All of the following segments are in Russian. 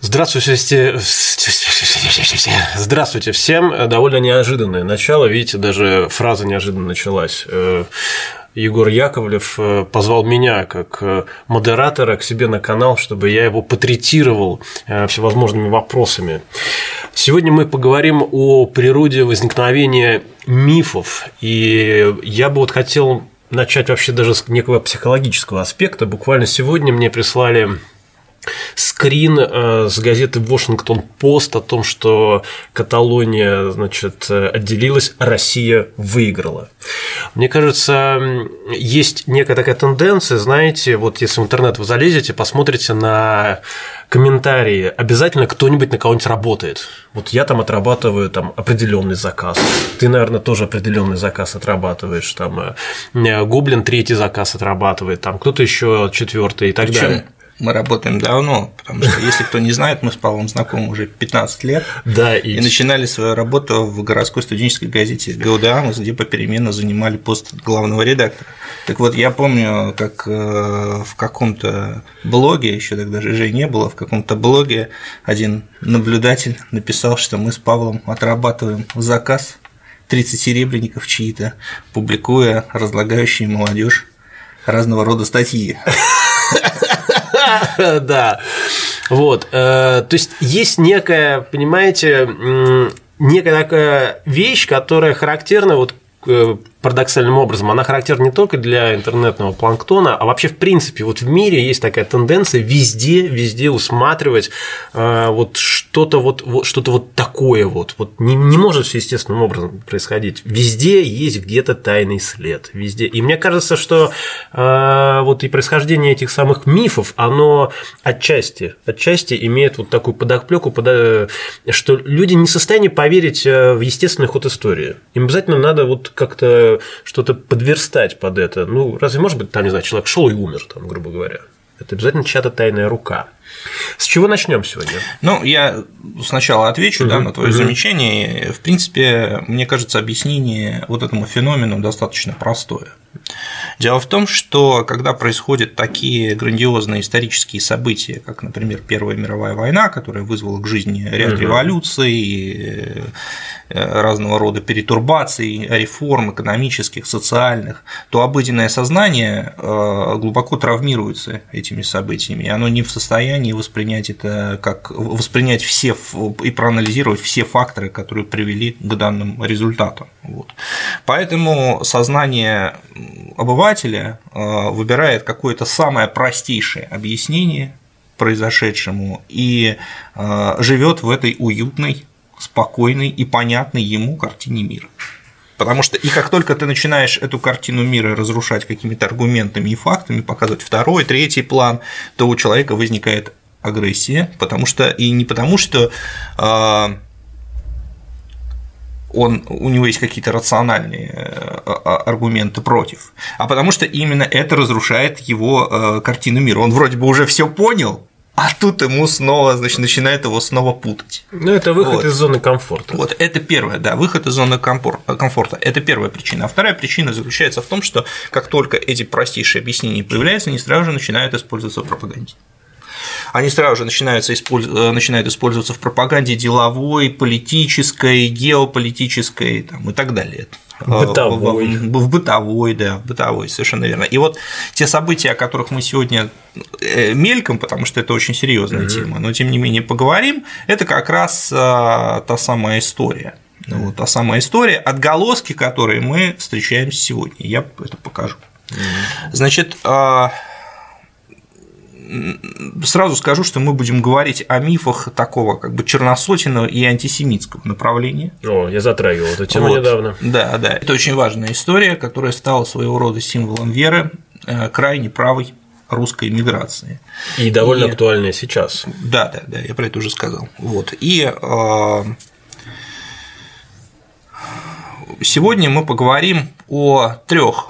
Здравствуйте, здравствуйте всем. Довольно неожиданное начало, видите, даже фраза неожиданно началась. Э, Егор Яковлев э, позвал меня как э, модератора к себе на канал, чтобы я его потретировал всевозможными вопросами. Сегодня мы поговорим о природе возникновения мифов, и я бы вот хотел начать вообще даже с некого психологического аспекта. Буквально сегодня мне прислали скрин э, с газеты Washington Post о том, что Каталония, значит, отделилась, Россия выиграла. Мне кажется, есть некая такая тенденция, знаете, вот если в интернет вы залезете, посмотрите на комментарии, обязательно кто-нибудь на кого-нибудь работает. Вот я там отрабатываю там определенный заказ. Ты, наверное, тоже определенный заказ отрабатываешь. Там э, Гоблин третий заказ отрабатывает, там кто-то еще четвертый и так Причем далее мы работаем давно, потому что, если кто не знает, мы с Павлом знакомы уже 15 лет. Да, и... и начинали свою работу в городской студенческой газете «Гаудамус», где попеременно занимали пост главного редактора. Так вот, я помню, как э, в каком-то блоге, еще тогда же не было, в каком-то блоге один наблюдатель написал, что мы с Павлом отрабатываем заказ 30 серебряников чьи-то, публикуя разлагающие молодежь разного рода статьи. Да. Вот. Э, то есть есть некая, понимаете, некая такая вещь, которая характерна вот парадоксальным образом, она характерна не только для интернетного планктона, а вообще в принципе вот в мире есть такая тенденция везде, везде усматривать э, вот что-то вот, вот что-то вот такое вот, вот не, не может все естественным образом происходить. Везде есть где-то тайный след, везде. И мне кажется, что э, вот и происхождение этих самых мифов, оно отчасти, отчасти имеет вот такую подоплеку, под, что люди не в состоянии поверить э, в естественный ход истории. Им обязательно надо вот как-то что-то подверстать под это. Ну, разве может быть, там, не знаю, человек шел и умер, там, грубо говоря? Это обязательно чья-то тайная рука. С чего начнем сегодня? Ну, я сначала отвечу угу, да, на твое угу. замечание. В принципе, мне кажется, объяснение вот этому феномену достаточно простое. Дело в том, что когда происходят такие грандиозные исторические события, как, например, Первая мировая война, которая вызвала к жизни ряд угу. революций, разного рода перетурбаций, реформ экономических, социальных, то обыденное сознание э, глубоко травмируется этими событиями, и оно не в состоянии воспринять это как воспринять все и проанализировать все факторы, которые привели к данным результатам. Вот. Поэтому сознание обывателя э, выбирает какое-то самое простейшее объяснение произошедшему и живет в этой уютной спокойной и понятной ему картине мира. Потому что и как только ты начинаешь эту картину мира разрушать какими-то аргументами и фактами, показывать второй, третий план, то у человека возникает агрессия, потому что и не потому что э, он, у него есть какие-то рациональные э, аргументы против, а потому что именно это разрушает его картину мира. Он вроде бы уже все понял, а тут ему снова, значит, начинает его снова путать. Ну, это выход вот. из зоны комфорта. Вот, это первое, да, выход из зоны комфорта. Это первая причина. А вторая причина заключается в том, что как только эти простейшие объяснения появляются, они сразу же начинают использоваться в пропаганде они сразу же начинаются использ... Э, начинают использоваться в пропаганде деловой, политической, геополитической там, и так далее. Бытовой. В, в, бытовой, да, в бытовой, совершенно верно. И вот те события, о которых мы сегодня э, мельком, потому что это очень серьезная mm-hmm. тема, но тем не менее поговорим, это как раз а, та самая история. Mm-hmm. Вот, та самая история, отголоски которой мы встречаем сегодня. Я это покажу. Mm-hmm. Значит, а, сразу скажу, что мы будем говорить о мифах такого как бы черносотенного и антисемитского направления. О, я затрагивал эту тему вот. недавно. Да, да. Это очень важная история, которая стала своего рода символом веры э, крайне правой русской миграции. И довольно и... актуальная сейчас. Да, да, да, я про это уже сказал. Вот. И э, сегодня мы поговорим о трех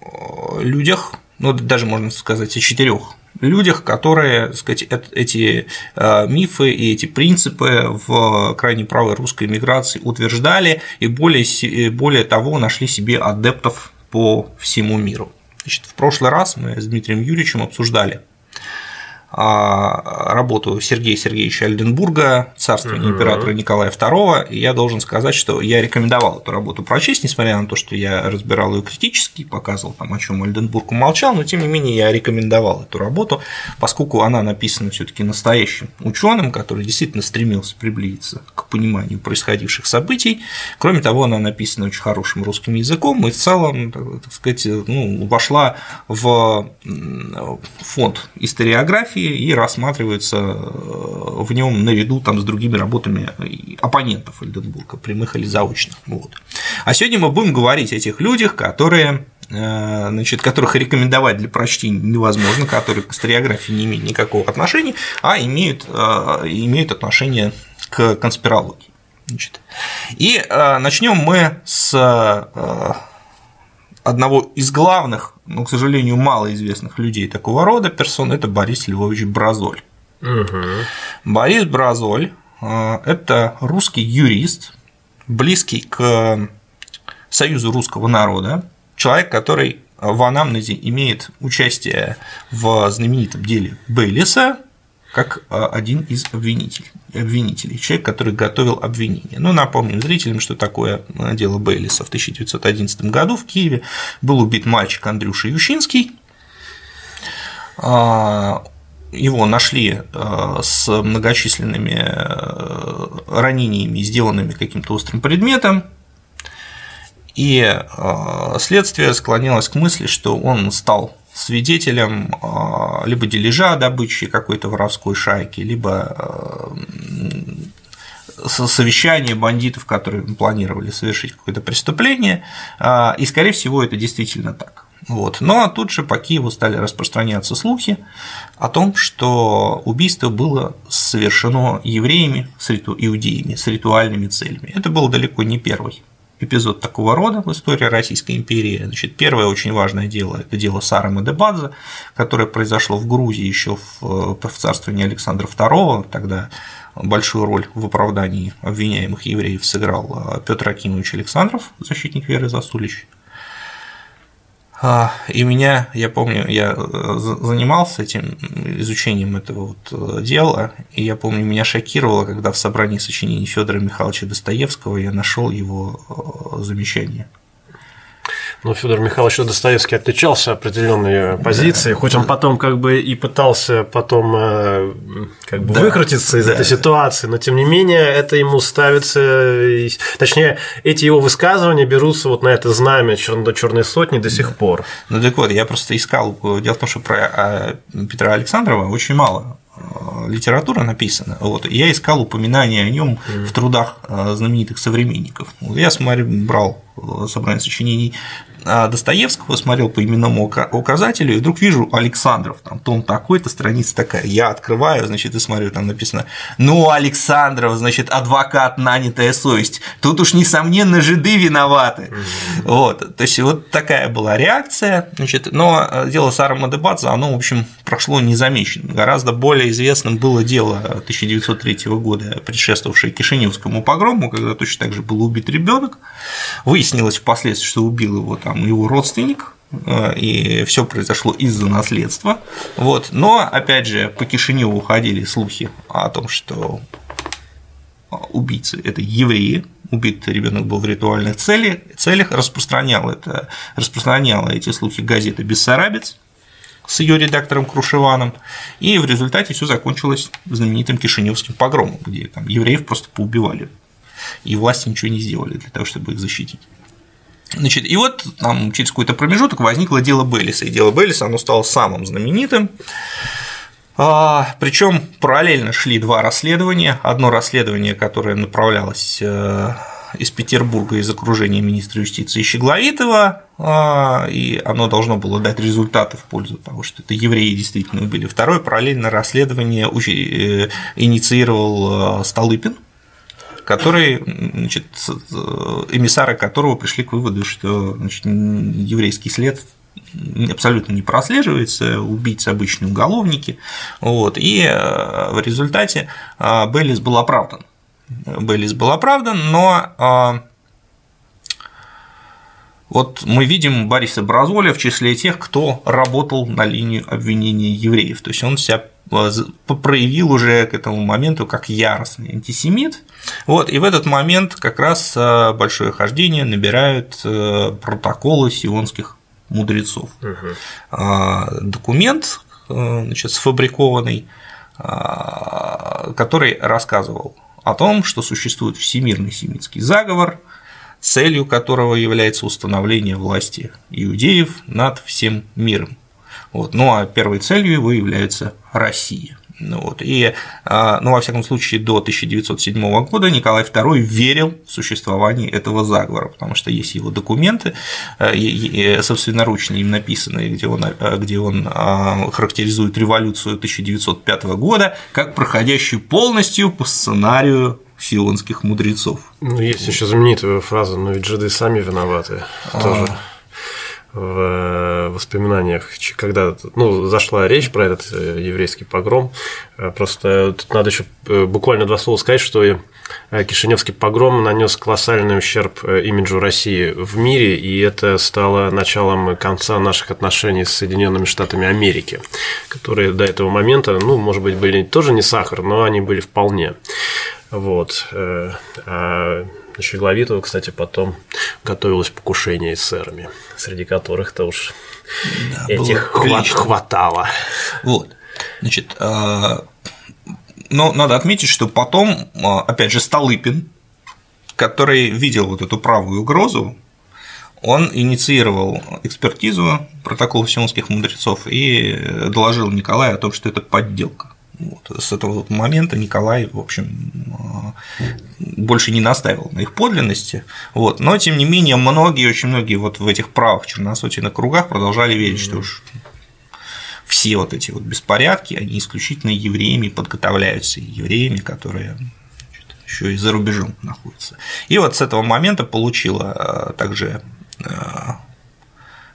э, людях, ну даже можно сказать о четырех людях, которые, так сказать, эти э, мифы и эти принципы в крайне правой русской миграции утверждали и более, более того нашли себе адептов по всему миру. Значит, в прошлый раз мы с Дмитрием Юрьевичем обсуждали работу Сергея Сергеевича Альденбурга «Царствование императора Николая II», и я должен сказать, что я рекомендовал эту работу прочесть, несмотря на то, что я разбирал ее критически, показывал там, о чем Альденбург умолчал, но тем не менее я рекомендовал эту работу, поскольку она написана все таки настоящим ученым, который действительно стремился приблизиться к пониманию происходивших событий. Кроме того, она написана очень хорошим русским языком и в целом, так сказать, ну, вошла в фонд историографии и рассматривается э, в нем наряду там, с другими работами оппонентов Эльденбурга, прямых или заочных. Вот. А сегодня мы будем говорить о тех людях, которые э, значит, которых рекомендовать для прочтения невозможно, которые к историографии не имеют никакого отношения, а имеют, э, имеют отношение к конспирологии. Значит. И начнем мы с одного из главных, но, к сожалению, малоизвестных людей такого рода персон – это Борис Львович Бразоль. Угу. Борис Бразоль э, – это русский юрист, близкий к Союзу русского народа, человек, который в анамнезе имеет участие в знаменитом деле Бейлиса, как а, один из обвинителей, обвинителей, человек, который готовил обвинение. Ну, напомним зрителям, что такое а, дело Бейлиса. В 1911 году в Киеве был убит мальчик Андрюша Ющинский. А, его нашли с многочисленными ранениями, сделанными каким-то острым предметом, и следствие склонялось к мысли, что он стал свидетелем а, либо дележа добычи какой-то воровской шайки, либо а, совещания бандитов, которые планировали совершить какое-то преступление, а, и, скорее всего, это действительно так. Вот. Но тут же по Киеву стали распространяться слухи о том, что убийство было совершено евреями, с иудеями, с ритуальными целями. Это был далеко не первый эпизод такого рода в истории Российской империи. Значит, первое очень важное дело – это дело Сары Мадебадзе, которое произошло в Грузии еще в, в царствовании Александра II, тогда большую роль в оправдании обвиняемых евреев сыграл э, Петр Акимович Александров, защитник Веры Засулич. А, и меня, я помню, я э, занимался этим изучением этого вот э, дела, и я помню, меня шокировало, когда в собрании сочинений Федора Михайловича Достоевского я нашел его э, замечание – но Федор Михайлович Достоевский отличался определенной позицией, да. хоть он потом как бы и пытался потом э, как бы да. выкрутиться из да. этой ситуации, но тем не менее это ему ставится, точнее эти его высказывания берутся вот на это знамя черной сотни до сих пор. Ну так вот, я просто искал, дело в том, что про а, Петра Александрова очень мало Э, литература написана. Вот, я искал упоминания о нем в трудах э, знаменитых современников. Я смотрю, брал э, собрание сочинений Достоевского, смотрел по именному указателю, и вдруг вижу Александров, там том такой-то, страница такая. Я открываю, значит, и смотрю, там написано: Ну, Александров, значит, адвокат, нанятая совесть. Тут уж несомненно жиды виноваты. Вот. То есть вот такая была реакция. Значит, но дело Сара Мадебадзе, оно, в общем, прошло незамеченным. Гораздо более известным было дело 1903 года, предшествовавшее Кишиневскому погрому, когда точно так же был убит ребенок. Выяснилось впоследствии, что убил его там там его родственник, э, и все произошло из-за наследства. Вот. Но, опять же, по Кишиневу уходили слухи о том, что убийцы – это евреи, убитый ребенок был в ритуальных целях, целях распространял, это, распространяла эти слухи газета «Бессарабец», с ее редактором Крушеваном, и в результате все закончилось знаменитым Кишиневским погромом, где там евреев просто поубивали, и власти ничего не сделали для того, чтобы их защитить. Значит, и вот там через какой-то промежуток возникло дело Беллиса, и дело Беллиса оно стало самым знаменитым. А, Причем параллельно шли два расследования. Одно расследование, которое направлялось э, из Петербурга из окружения министра юстиции Щегловитова, а, и оно должно было дать результаты в пользу того, что это евреи действительно убили. Второе параллельно расследование э, инициировал э, Столыпин, который, значит, эмиссары которого пришли к выводу, что значит, еврейский след абсолютно не прослеживается, убийцы обычные уголовники, вот, и э, в результате э, Бейлис был оправдан. Бейлис был оправдан, но Вот мы видим Бориса Бразоля в числе тех, кто работал на линию обвинения евреев. То есть он себя э, проявил уже к этому моменту как яростный антисемит. Вот, и в этот момент как раз э, большое хождение набирают э, протоколы сионских мудрецов. Угу. Документ значит, сфабрикованный, который рассказывал о том, что существует всемирный семитский заговор, целью которого является установление власти иудеев над всем миром. Вот. Ну а первой целью его является Россия. Ну, вот. И, а, ну, во всяком случае, до 1907 года Николай II верил в существование этого заговора, потому что есть его документы, э, собственноручные им написанные, где он, э, где он а, характеризует революцию 1905 года как проходящую полностью по сценарию сионских мудрецов. Ну, есть еще знаменитая фраза, но ведь жиды сами виноваты. А. Тоже в э, воспоминаниях, когда ну, зашла речь про этот э, еврейский погром. Э, просто тут надо еще буквально два слова сказать, что Кишиневский погром нанес колоссальный ущерб имиджу России в мире, и это стало началом конца наших отношений с Соединенными Штатами Америки, которые до этого момента, ну, может быть, были тоже не сахар, но они были вполне. Вот. А на Щегловитова, кстати, потом готовилось покушение эсерами, среди которых-то уж да, этих хват, хватало. Вот. Значит, а, но надо отметить, что потом, а, опять же, Столыпин, который видел вот эту правую угрозу, он инициировал экспертизу протоколов сионских мудрецов и доложил Николаю о том, что это подделка. Вот. С этого момента Николай, в общем, э, больше не настаивал на их подлинности. Вот. Но, тем не менее, многие, очень многие вот в этих правых черносотенных кругах продолжали верить, что уж все вот эти вот беспорядки, они исключительно евреями подготовляются, евреями, которые еще и за рубежом находятся. И вот с этого момента получила э, также э,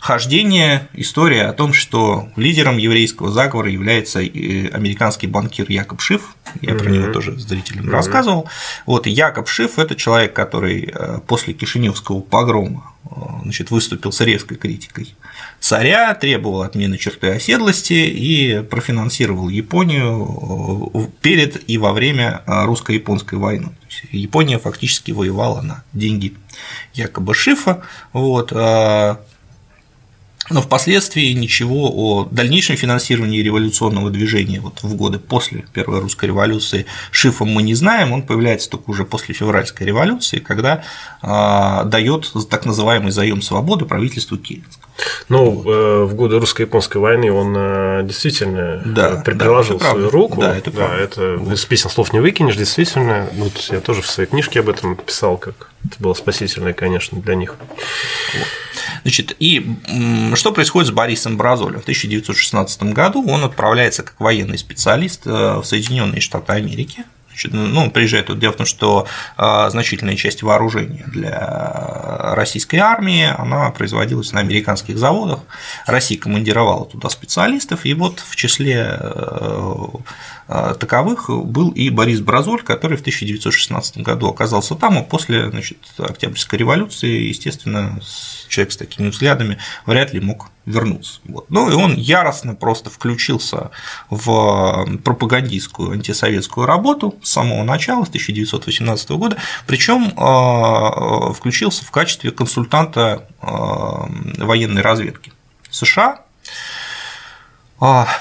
хождение, история о том, что лидером еврейского заговора является э, американский банкир Якоб Шиф. Я mm-hmm. про него тоже зрителям mm-hmm. рассказывал. Вот Якоб Шиф – это человек, который э, после Кишиневского погрома э, значит, выступил с резкой критикой царя, требовал отмены черты оседлости и профинансировал Японию перед и во время русско-японской войны. Япония фактически воевала на деньги якобы Шифа. Вот, но впоследствии ничего о дальнейшем финансировании революционного движения вот в годы после Первой русской революции Шифом мы не знаем, он появляется только уже после февральской революции, когда э, дает так называемый заем свободы правительству Керенского. Ну, вот. э, в годы русско-японской войны он э, действительно да, приложил да, свою руку. Да, это правда. Да, это вот. из песен слов не выкинешь, действительно. Вот я тоже в своей книжке об этом писал, как это было спасительное, конечно, для них. Вот. Значит, и что происходит с Борисом Бразолем? В 1916 году он отправляется как военный специалист э, в Соединенные Штаты Америки, ну, приезжает тут. Дело в том, что а, значительная часть вооружения для российской армии, она производилась на американских заводах. Россия командировала туда специалистов, и вот в числе э, а, таковых был и Борис Бразоль, который в 1916 году оказался там, а после значит, Октябрьской революции, естественно, человек с такими взглядами вряд ли мог вернуться. Вот. Ну и он яростно просто включился в пропагандистскую антисоветскую работу с самого начала, с 1918 года, причем а, включился в качестве консультанта а, военной разведки США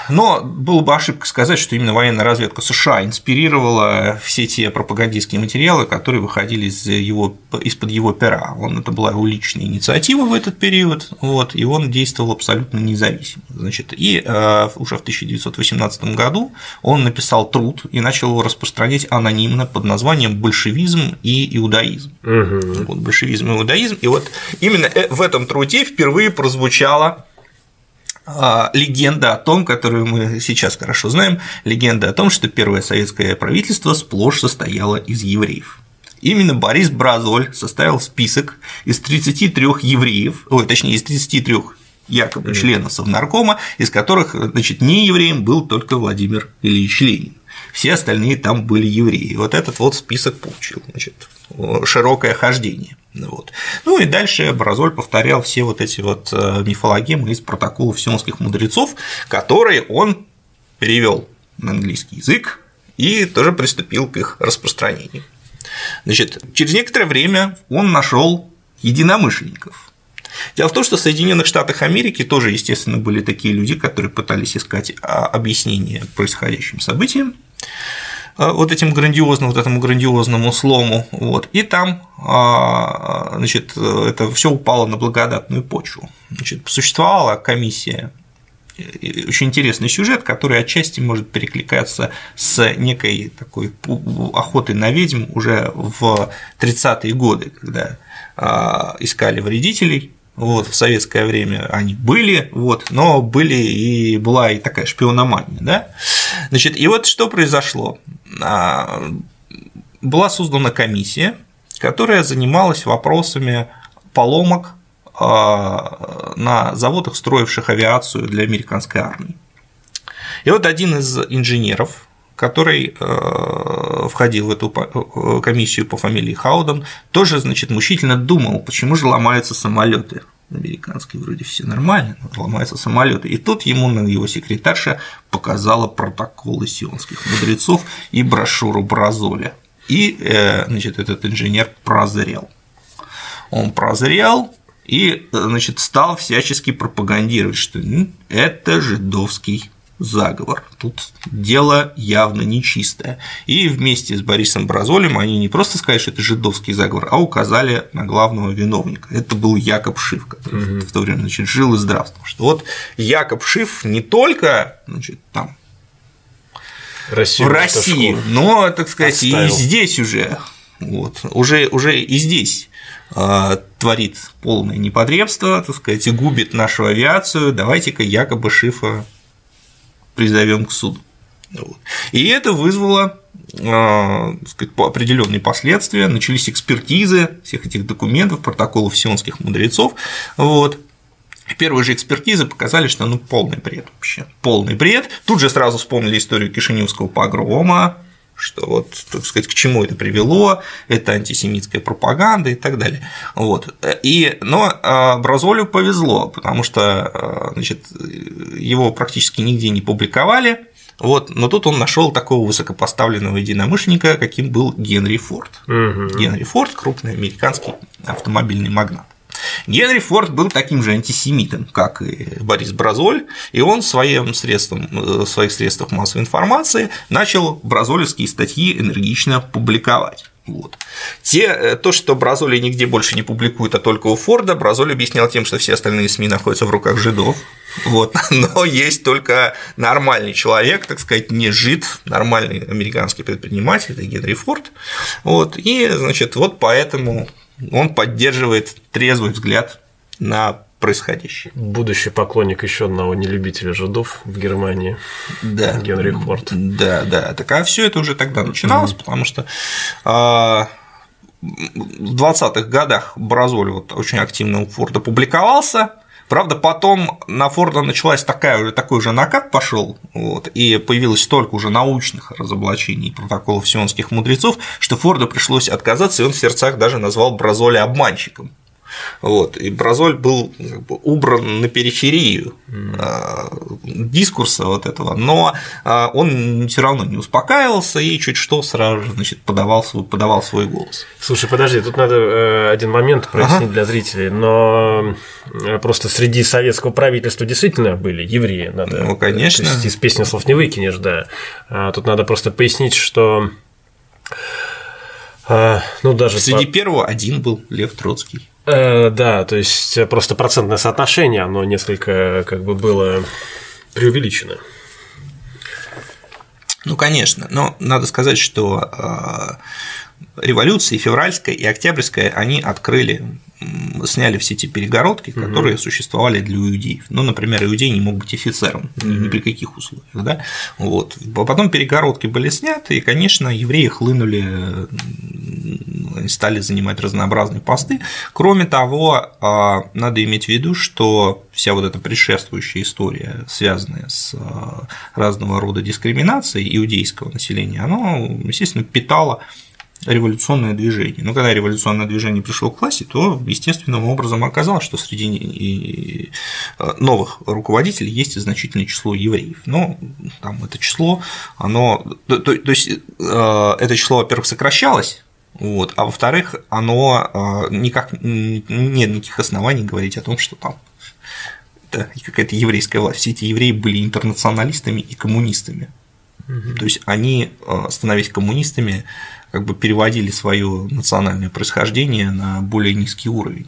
но было бы ошибка сказать, что именно военная разведка США инспирировала все те пропагандистские материалы, которые выходили из его, из-под его пера. Он, это была его личная инициатива в этот период, вот, и он действовал абсолютно независимо. Значит, и э, уже в 1918 году он написал труд и начал его распространять анонимно под названием «Большевизм и иудаизм». Угу. Вот, большевизм и иудаизм. И вот именно э, в этом труде впервые прозвучало а, легенда о том, которую мы сейчас хорошо знаем, легенда о том, что первое советское правительство сплошь состояло из евреев. Именно Борис Бразоль составил список из 33 евреев, ой, точнее, из 33 якобы членов Совнаркома, из которых, значит, не евреем был только Владимир Ильич Ленин. Все остальные там были евреи. Вот этот вот список получил, значит, широкое хождение. Вот. Ну и дальше Бразоль повторял все вот эти вот э, мифологемы из протоколов сионских мудрецов, которые он перевел на английский язык и тоже приступил к их распространению. Значит, через некоторое время он нашел единомышленников. Дело в том, что в Соединенных Штатах Америки тоже, естественно, были такие люди, которые пытались искать а, объяснение происходящим событиям, вот этим грандиозным, вот этому грандиозному слому, вот, и там, а, значит, это все упало на благодатную почву. Значит, существовала комиссия очень интересный сюжет, который отчасти может перекликаться с некой такой охотой на ведьм уже в 30-е годы, когда искали вредителей, вот, в советское время они были, вот, но были и была и такая шпиономания, да. Значит, и вот что произошло. А, была создана комиссия, которая занималась вопросами поломок а, на заводах, строивших авиацию для американской армии. И вот один из инженеров, который э, входил в эту э, комиссию по фамилии Хауден, тоже, значит, мучительно думал, почему же ломаются самолеты американские вроде все нормально, но ломаются самолеты. И тут ему его секретарша показала протоколы сионских мудрецов и брошюру Бразоля. И э, значит, этот инженер прозрел. Он прозрел и значит, стал всячески пропагандировать, что это жидовский заговор. Тут дело явно нечистое. И вместе с Борисом Бразолем они не просто сказали, что это жидовский заговор, а указали на главного виновника. Это был Якоб Шиф, который угу. в то время значит, жил и здравствовал. Что вот Якоб Шиф не только значит, там Россию, в России, но, так сказать, Отставил. и здесь уже, вот, уже, уже и здесь э, творит полное непотребство, так сказать, и губит нашу авиацию, давайте-ка якобы Шифа призовем к суду. И это вызвало а, сказать, определенные последствия, начались экспертизы всех этих документов, протоколов сионских мудрецов. Вот. Первые же экспертизы показали, что ну полный бред вообще, полный бред. Тут же сразу вспомнили историю Кишиневского погрома, что вот, так сказать, к чему это привело, это антисемитская пропаганда и так далее. Вот. И, но а, Бразолю повезло, потому что а, значит, его практически нигде не публиковали, вот, но тут он нашел такого высокопоставленного единомышленника, каким был Генри Форд. Угу. Генри Форд крупный американский автомобильный магнат. Генри Форд был таким же антисемитом, как и Борис Бразоль, и он своим средством, э, своих средствах массовой информации начал бразолевские статьи энергично публиковать. Вот. Те, э, то, что Бразоли нигде больше не публикует, а только у Форда, Бразоли объяснял тем, что все остальные СМИ находятся в руках жидов. Вот. Но есть только нормальный человек, так сказать, не жид, нормальный американский предприниматель, это Генри Форд. Вот. И, значит, вот поэтому он поддерживает трезвый взгляд на происходящее. Будущий поклонник еще одного нелюбителя жидов в Германии. Да. Генри Форд. Да, да. Так а все это уже тогда начиналось, mm-hmm. потому что а, в 20-х годах Бразоль вот очень активно у Форда публиковался, Правда, потом на Форда началась такая, такой же накат пошел, вот, и появилось столько уже научных разоблачений протоколов сионских мудрецов, что Форду пришлось отказаться, и он в сердцах даже назвал Бразоли обманщиком. Вот. И Бразоль был как бы, убран на периферию mm. дискурса вот этого, но а, он все равно не успокаивался и чуть что сразу же значит, подавал, свой, подавал свой голос. Слушай, подожди, тут надо э, один момент прояснить ага. для зрителей, но э, просто среди советского правительства действительно были евреи. Надо, ну, конечно. Из песни слов не выкинешь, да. А тут надо просто пояснить, что ну, даже Среди по... первого один был Лев Троцкий. Э, да, то есть просто процентное соотношение, оно несколько как бы было преувеличено. Ну, конечно, но надо сказать, что э, революции февральская и октябрьская, они открыли сняли все эти перегородки, которые угу. существовали для иудеев. Ну, например, иудей не мог быть офицером угу. ни при каких условиях. Да? Вот. Потом перегородки были сняты, и, конечно, евреи хлынули, они стали занимать разнообразные посты. Кроме того, а, надо иметь в виду, что вся вот эта предшествующая история, связанная с а, разного рода дискриминацией иудейского населения, она, естественно, питала революционное движение. Но когда революционное движение пришло к власти, то естественным образом оказалось, что среди э, новых руководителей есть значительное число евреев. Но там это число, оно, то, то, то есть это число, во-первых, сокращалось, вот, а во-вторых, оно э, никак нет никаких оснований говорить о том, что там это какая-то еврейская власть. Все эти евреи были интернационалистами и коммунистами. Угу. То есть они, становясь коммунистами, как бы переводили свое национальное происхождение на более низкий уровень.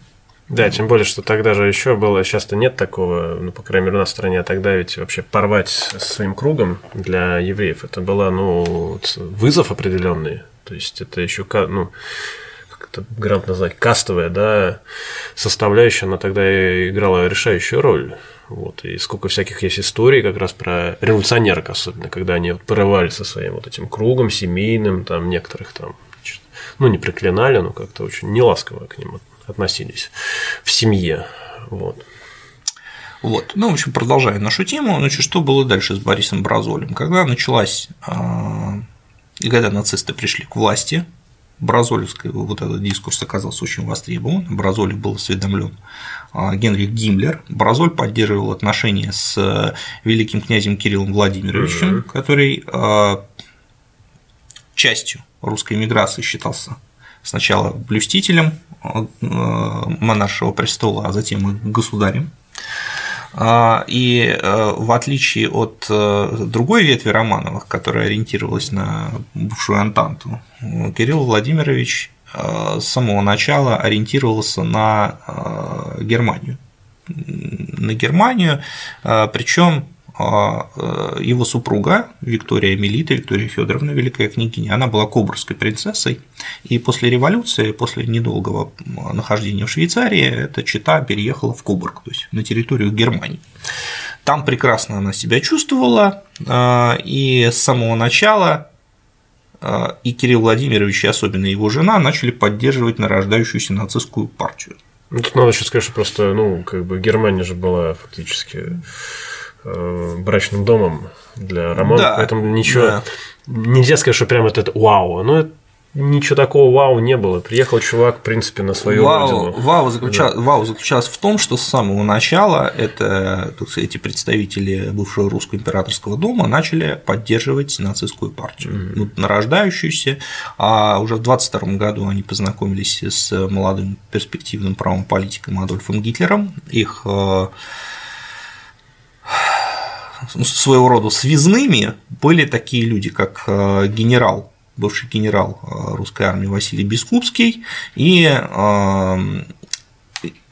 Да, тем более, что тогда же еще было, сейчас-то нет такого, ну, по крайней мере, у нас в стране, а тогда ведь вообще порвать своим кругом для евреев, это было, ну, вызов определенный, то есть это еще, ну, как это грамотно назвать, кастовая, да, составляющая, она тогда играла решающую роль. Вот, и сколько всяких есть историй как раз про революционерок, особенно, когда они вот порывали со своим вот этим кругом семейным, там некоторых там, ну, не проклинали, но как-то очень неласково к ним относились в семье. Вот. Вот. Ну, в общем, продолжая нашу тему, значит, что было дальше с Борисом Бразолем? Когда началась, а, и когда нацисты пришли к власти, Бразолевский вот этот дискурс оказался очень востребован, Бразоли был осведомлен а, Генрих Гиммлер. Бразоль поддерживал отношения с э, великим князем Кириллом Владимировичем, mm-hmm. который а, частью русской миграции считался сначала блюстителем э, монаршего престола, а затем и государем. А, и э, в отличие от другой ветви Романовых, которая ориентировалась на бывшую Антанту, Кирилл Владимирович Э, с самого начала ориентировался на э, Германию. На Германию, э, причем его супруга Виктория Мелита, Виктория Федоровна, великая княгиня, она была кобурской принцессой, и после революции, после недолгого нахождения в Швейцарии, эта чита переехала в Кобург, то есть на территорию Германии. Там прекрасно она себя чувствовала, и с самого начала а, и Кирилл Владимирович, и особенно его жена, начали поддерживать нарождающуюся нацистскую партию. Ну, тут надо сказать, что просто, ну, как бы Германия же была фактически э, брачным домом для Романа, да, поэтому ничего да. нельзя сказать, что прям это, это вау, но это ничего такого вау не было. Приехал чувак, в принципе, на свою вау, родину. Вау, заключал, да. вау заключалось в том, что с самого начала это, эти представители бывшего русского императорского дома начали поддерживать нацистскую партию, mm-hmm. ну, нарождающуюся, а уже в 22 году они познакомились с молодым перспективным правым политиком Адольфом Гитлером, их э, своего рода связными были такие люди, как э, генерал бывший генерал э, русской армии Василий Бескупский и э,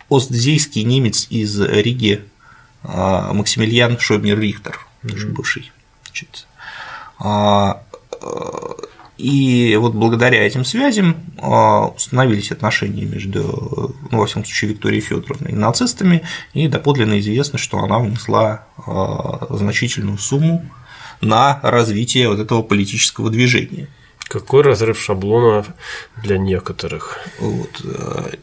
остзейский немец из Риги э, Максимилиан Шойбнер Рихтер, тоже бывший. Значит, и вот благодаря этим связям установились отношения между, ну, во всяком случае, Викторией Федоровной и нацистами, и доподлинно известно, что она внесла значительную сумму на развитие вот этого политического движения. Какой разрыв шаблона для некоторых. Вот.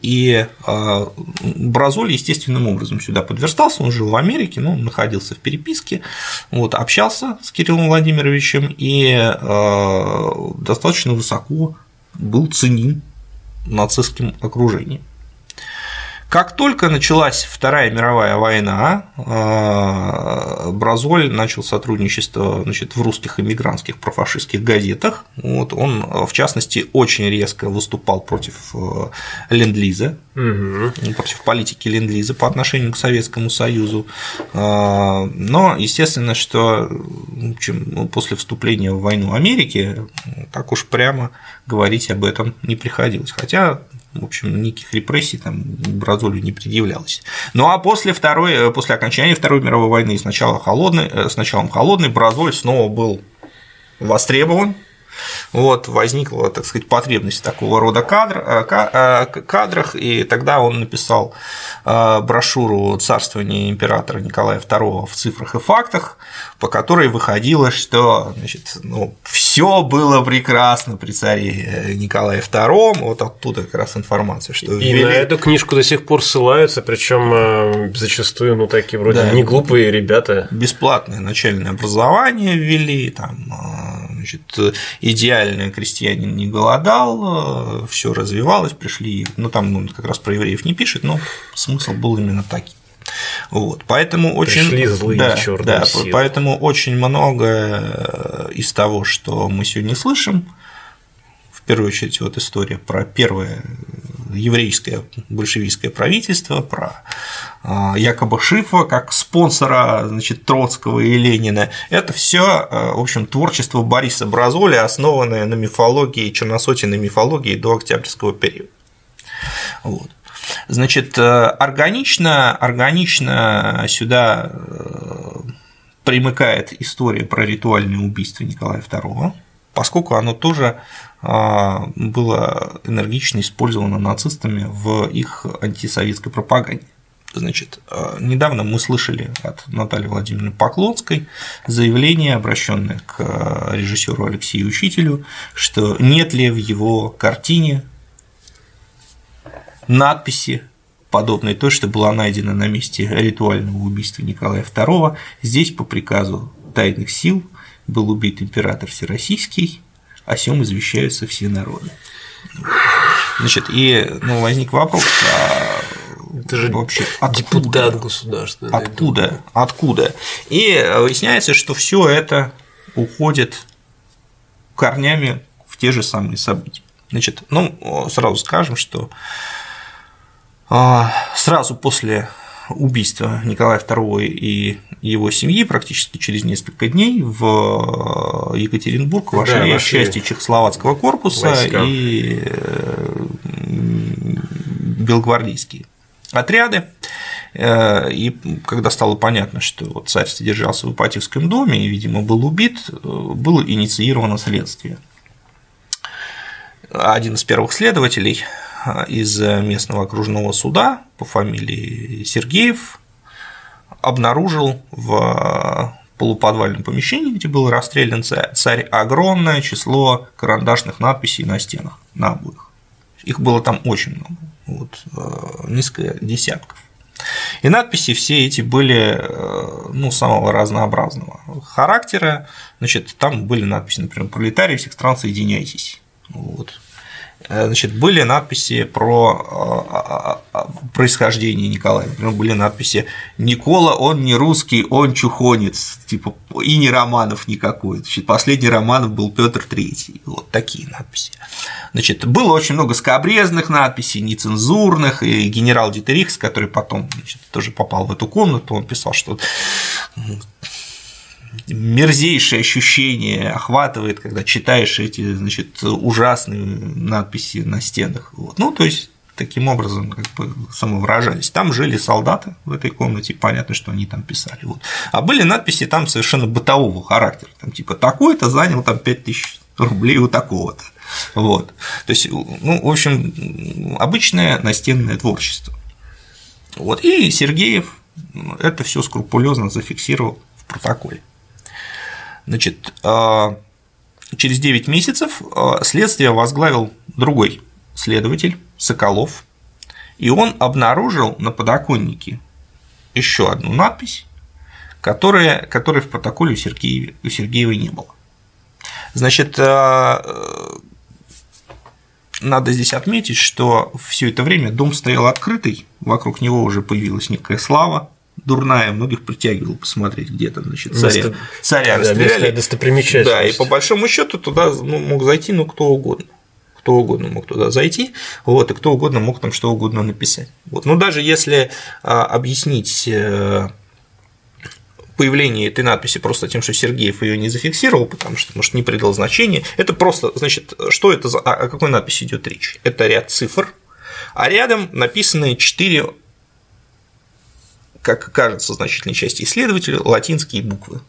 И а, Бразоль естественным образом сюда подверстался, он жил в Америке, ну, находился в переписке, вот, общался с Кириллом Владимировичем и а, достаточно высоко был ценим нацистским окружением. Как только началась Вторая мировая война, а, Бразоль начал сотрудничество значит, в русских иммигрантских профашистских газетах. Вот он, в частности, очень резко выступал против э, ленд-лиза, угу. против политики ленд-лиза по отношению к Советскому Союзу. А, но, естественно, что чем после вступления в войну Америки, так уж прямо говорить об этом не приходилось. Хотя в общем, никаких репрессий там Бразолию не предъявлялось. Ну а после, второй, э, после окончания Второй мировой войны с, начала холодной, э, с началом холодной Бразоль снова был востребован, вот, возникла, так сказать, потребность такого рода кадр, э, э, кадрах, и тогда он написал э, брошюру «Царствование императора Николая II в цифрах и фактах», по которой выходило, что значит, ну, все было прекрасно при царе Николае II, вот оттуда как раз информация, что и ввели... на эту книжку до сих пор ссылаются, причем зачастую, ну, такие вроде да, не глупые ребята. Бесплатное начальное образование ввели, там значит, идеальный крестьянин не голодал, все развивалось, пришли, ну там он как раз про евреев не пишет, но смысл был именно таким. Вот, поэтому очень Пришли злые да, черные да, силы. поэтому очень многое из того, что мы сегодня слышим, в первую очередь вот история про первое еврейское большевистское правительство, про а, якобы Шифа как спонсора значит, Троцкого и Ленина. Это все, в общем, творчество Бориса Бразоли, основанное на мифологии, черносотенной мифологии до октябрьского периода. Вот. Значит, органично, органично сюда примыкает история про ритуальное убийство Николая II, поскольку оно тоже было энергично использовано нацистами в их антисоветской пропаганде. Значит, недавно мы слышали от Натальи Владимировны Поклонской заявление, обращенное к режиссеру Алексею Учителю, что нет ли в его картине надписи, подобной той, что была найдена на месте ритуального убийства Николая II. Здесь по приказу тайных сил был убит император Всероссийский, о сем извещаются все народы. Значит, и ну, возник вопрос, а Это же вообще депутат откуда? государственный. Откуда? Откуда? И выясняется, что все это уходит корнями в те же самые события. Значит, ну, сразу скажем, что сразу после убийства Николая II и его семьи практически через несколько дней в Екатеринбург вошли, Да, части Чехословацкого корпуса войска. и э, белогвардейские отряды. Э, И когда стало понятно, что царь содержался в Ипатьевском доме и, видимо, был убит, э, было инициировано следствие. Один из первых следователей из местного окружного суда по фамилии Сергеев обнаружил в полуподвальном помещении, где был расстрелян царь, огромное число карандашных надписей на стенах, на обоих. Их было там очень много, вот, несколько десятков. И надписи все эти были ну, самого разнообразного характера. Значит, там были надписи, например, «Пролетарии всех стран, соединяйтесь». Вот. Значит, были надписи про происхождение Николая. Например, были надписи «Никола, он не русский, он чухонец», типа и не Романов никакой. Значит, последний Романов был Петр III. Вот такие надписи. Значит, было очень много скобрезных надписей, нецензурных, и генерал Дитерихс, который потом значит, тоже попал в эту комнату, он писал, что мерзейшее ощущение охватывает, когда читаешь эти значит, ужасные надписи на стенах. Вот. Ну, то есть таким образом как бы самовыражались. Там жили солдаты в этой комнате, понятно, что они там писали. Вот. А были надписи там совершенно бытового характера, там типа такой-то занял там 5000 рублей у такого-то. Вот. То есть, ну, в общем, обычное настенное творчество. Вот. И Сергеев это все скрупулезно зафиксировал в протоколе. Значит, через 9 месяцев следствие возглавил другой следователь Соколов, и он обнаружил на подоконнике еще одну надпись, которая, которой в протоколе у Сергеева, у Сергеева не было. Значит, надо здесь отметить, что все это время дом стоял открытый, вокруг него уже появилась некая слава, дурная, многих притягивал посмотреть, где там, значит, царя, Место- царя Да, расстреляли. достопримечательность. Да, и по большому счету туда ну, мог зайти ну кто угодно. Кто угодно мог туда зайти, вот, и кто угодно мог там что угодно написать. Вот. Но даже если а, объяснить э, появление этой надписи просто тем, что Сергеев ее не зафиксировал, потому что, может, не придал значения, это просто, значит, что это за, о какой надписи идет речь? Это ряд цифр, а рядом написаны четыре, как кажется, значительной части исследователя, латинские буквы.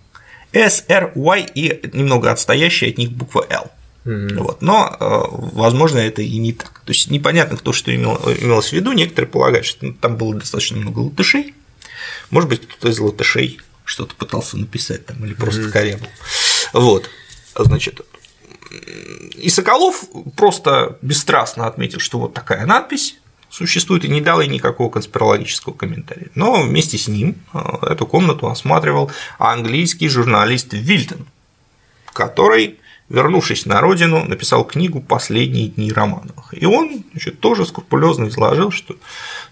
S, R, Y и немного отстоящая от них буква L. Вот. Но, э, возможно, это и не так. То есть непонятно, кто что имел, имелось в виду. Некоторые полагают, что там было достаточно много латышей. Может быть, кто-то из латышей что-то пытался написать там или просто корябал. Вот. Значит, и Соколов просто бесстрастно отметил, что вот такая надпись существует и не дал ей никакого конспирологического комментария. Но вместе с ним э, эту комнату осматривал английский журналист Вильтон, который вернувшись на родину, написал книгу «Последние дни Романовых». И он значит, тоже скрупулезно изложил, что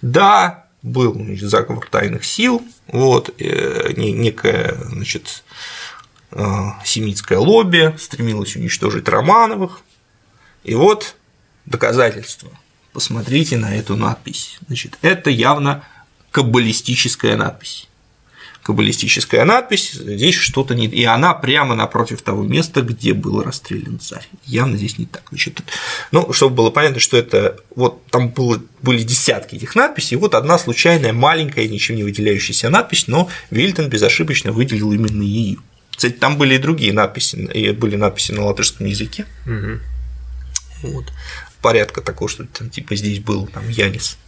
да, был значит, заговор тайных сил, вот, э, некое значит, э, семитское лобби стремилось уничтожить Романовых, и вот доказательства. Посмотрите на эту надпись. Значит, это явно каббалистическая надпись каббалистическая надпись, здесь что-то не... И она прямо напротив того места, где был расстрелян царь. Явно здесь не так. Значит, ну, чтобы было понятно, что это вот там было, были десятки этих надписей, и вот одна случайная маленькая, ничем не выделяющаяся надпись, но Вильтон безошибочно выделил именно ее. Кстати, там были и другие надписи, и были надписи на латышском языке. Угу. Вот порядка такого, что там типа здесь был там Янис.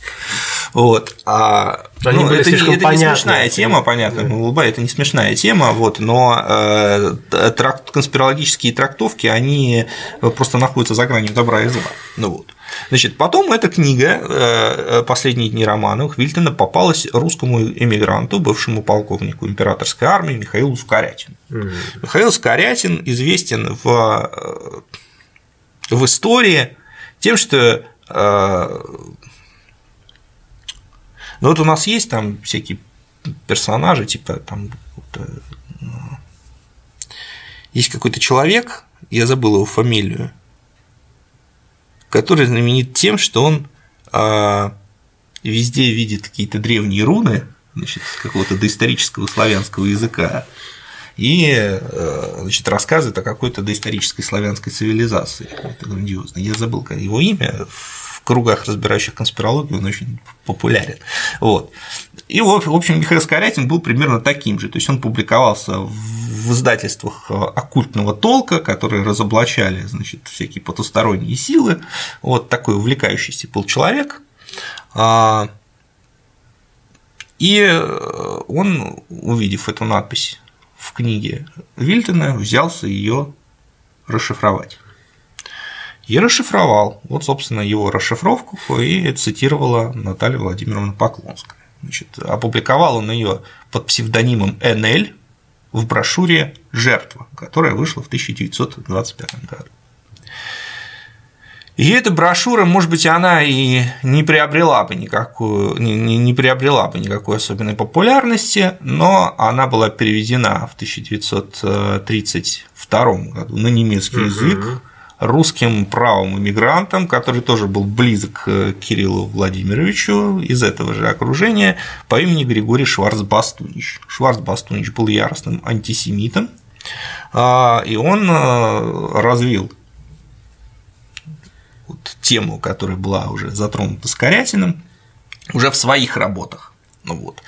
Вот. А, Они ну, это, слишком это не смешная тема, понятно, да. улыбаюсь, это не смешная тема, вот, но э, тракт, конспирологические трактовки, они просто находятся за гранью добра и зла. Ну вот. Значит, потом эта книга э, «Последние дни Романовых» Вильтона попалась русскому эмигранту, бывшему полковнику императорской армии Михаилу Скорятину. Mm. Михаил Скорятин известен в, э, в истории тем, что э, ну вот у нас есть там всякие персонажи, типа там э, есть какой-то человек, я забыл его фамилию, который знаменит тем, что он э, везде видит какие-то древние руны, значит, какого-то доисторического славянского языка, и э, значит, рассказывает о какой-то доисторической славянской цивилизации. Это грандиозно. Я забыл его имя, в кругах, разбирающих конспирологию, он очень популярен. Вот. И, в общем, Михаил Скорятин был примерно таким же. То есть он публиковался в издательствах э, оккультного толка, которые разоблачали значит, всякие потусторонние силы. Вот такой увлекающийся был человек. А, и э, он, увидев эту надпись в книге Вильтона, взялся ее расшифровать. И расшифровал. Вот, собственно, его расшифровку и цитировала Наталья Владимировна Поклонская. Значит, опубликовал он ее под псевдонимом НЛ в брошюре «Жертва», которая вышла в 1925 году. И эта брошюра, может быть, она и не приобрела бы никакую, не, не приобрела бы никакой особенной популярности, но она была переведена в 1932 году на немецкий язык русским правым иммигрантом, который тоже был близок к Кириллу Владимировичу из этого же окружения по имени Григорий Шварцбастунич. Шварцбастунич был яростным антисемитом, а, и он а, развил тему, которая была уже затронута Скорятиным, уже в своих работах. Ну вот.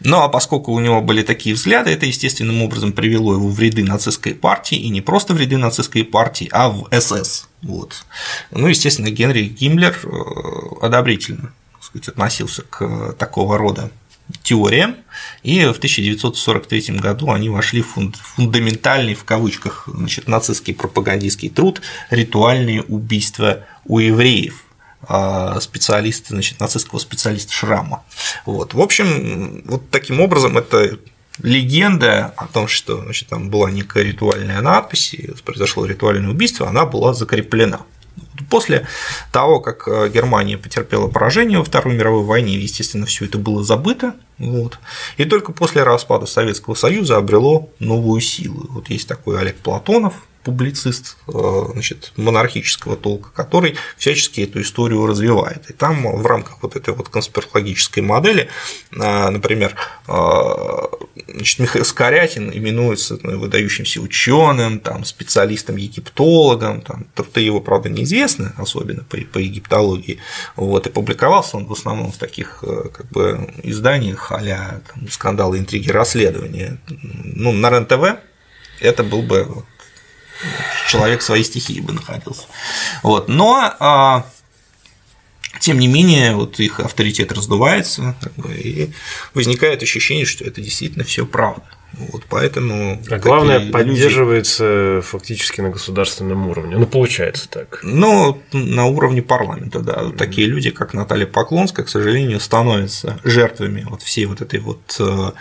Ну а поскольку у него были такие взгляды, это естественным образом привело его в ряды нацистской партии, и не просто в ряды нацистской партии, а в СС. Вот. Ну, естественно, Генри Гиммлер э, одобрительно сказать, относился к такого рода теориям, и в 1943 году они вошли в фундаментальный, в кавычках, значит, нацистский пропагандистский труд «Ритуальные убийства у евреев», а, специалиста, значит, нацистского специалиста Шрама. Вот. В общем, вот таким образом это легенда о том, что значит, там была некая ритуальная надпись, произошло ритуальное убийство, она была закреплена. После того, как э, Германия потерпела поражение во Второй мировой войне, естественно, все это было забыто. Вот. И только после распада Советского Союза обрело новую силу. Вот есть такой Олег Платонов, публицист э, значит, монархического толка, который всячески эту историю развивает. И там в рамках вот этой вот конспирологической модели, э, например, э, значит, Михаил Скорятин именуется ну, выдающимся ученым, там, специалистом-египтологом, там, труды его, правда, неизвестны, особенно по, по египтологии, вот, и публиковался он в основном в таких как бы изданиях а скандалы, интриги, расследования. Ну, на РЕН-ТВ это был бы человек в своей стихии бы находился. Вот. Но а, тем не менее, вот их авторитет раздувается, как бы, и возникает ощущение, что это действительно все правда. Вот поэтому. А главное, поддерживается люди... фактически на государственном уровне. Ну, получается так. Ну, на уровне парламента, да. Mm-hmm. Такие люди, как Наталья Поклонская, к сожалению, становятся жертвами вот всей вот этой вот э,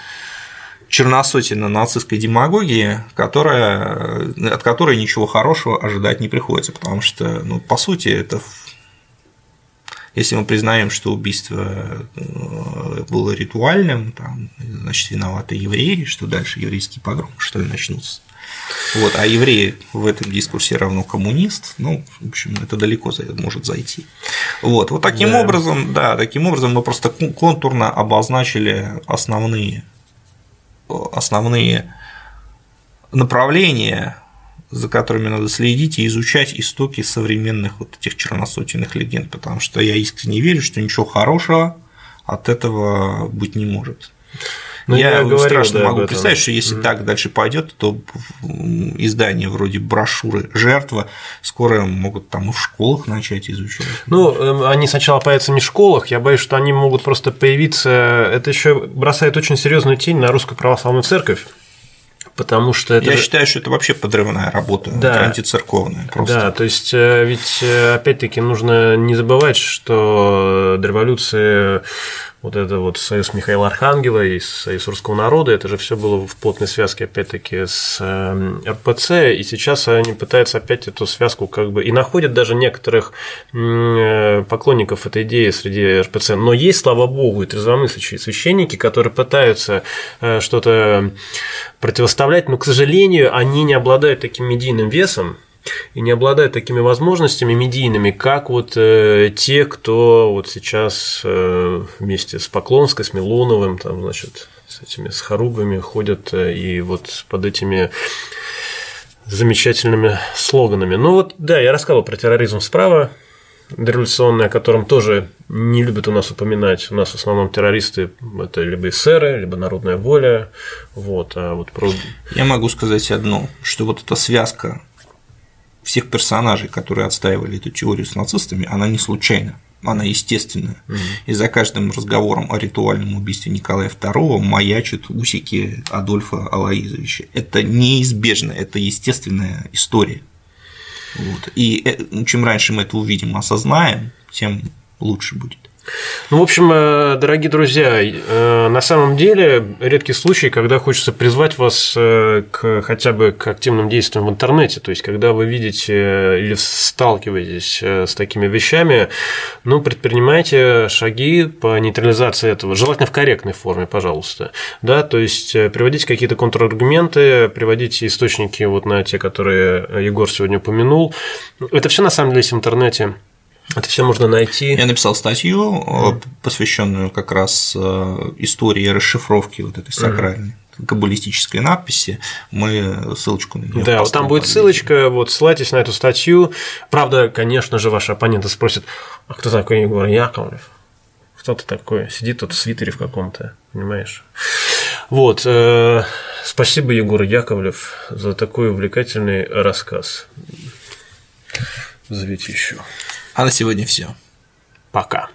черносотина нацистской демагогии, которая, от которой ничего хорошего ожидать не приходится, потому что, ну, по сути, это если мы признаем, что убийство э, было ритуальным, там, значит, виноваты евреи, что дальше еврейские погромы, что ли, начнутся. Вот, а евреи в этом дискурсе равно коммунист, ну, в общем, это далеко может зайти. Вот, вот таким да. образом, да, таким образом мы просто контурно обозначили основные, основные направления за которыми надо следить и изучать истоки современных вот этих черносотенных легенд, потому что я искренне верю, что ничего хорошего от этого быть не может. Ну, я, я говорил, страшно да, могу представить, что если mm-hmm. так дальше пойдет, то издания вроде брошюры жертва скоро могут там и в школах начать изучать. Ну, эм, они сначала появятся не в школах, я боюсь, что они могут просто появиться. Это еще бросает очень серьезную тень на русскую православную церковь потому что это... Я считаю, что это вообще подрывная работа, да. антицерковная просто. Да, то есть э, ведь э, опять-таки нужно не забывать, что до революции вот это вот союз Михаила Архангела и союз русского народа, это же все было в плотной связке, опять-таки, с эм, РПЦ, и сейчас они пытаются опять эту связку как бы и находят даже некоторых э, поклонников этой идеи среди РПЦ. Но есть, слава богу, и трезвомыслящие священники, которые пытаются э, что-то противоставлять, но, к сожалению, они не обладают таким медийным весом, и не обладают такими возможностями медийными, как вот э, те, кто вот сейчас э, вместе с Поклонской, с Милоновым, там, значит, с этими с хоругами ходят э, и вот под этими замечательными слоганами. Ну вот, да, я рассказывал про терроризм справа, дореволюционный, о котором тоже не любят у нас упоминать. У нас в основном террористы это либо эсеры, либо народная воля. Вот, а вот про... Я могу сказать одно, что вот эта связка всех персонажей, которые отстаивали эту теорию с нацистами, она не случайна, она естественная. Угу. И за каждым разговором о ритуальном убийстве Николая II маячат усики Адольфа Алаизовича. Это неизбежно, это естественная история. Вот. И э, чем раньше мы это увидим, осознаем, тем лучше будет. Ну, в общем, э, дорогие друзья, э, на самом деле редкий случай, когда хочется призвать вас э, к хотя бы к активным действиям в интернете. То есть, когда вы видите или сталкиваетесь с такими вещами, ну, предпринимайте шаги по нейтрализации этого, желательно в корректной форме, пожалуйста. Да, то есть приводите какие-то контраргументы, приводите источники вот на те, которые Егор сегодня упомянул. Это все на самом деле есть в интернете. Это все можно найти. Я написал статью, mm. посвященную как раз э, истории расшифровки вот этой сакральной. Mm каббалистической надписи, мы ссылочку на нее. Да, вот там будет ссылочка, вот ссылайтесь на эту статью. Правда, конечно же, ваши оппоненты спросят, а кто такой Егор Яковлев? Кто-то такой, сидит тут в свитере в каком-то, понимаешь? Вот, э, спасибо, Егор Яковлев, за такой увлекательный рассказ. Зовите еще. А на сегодня все. Пока.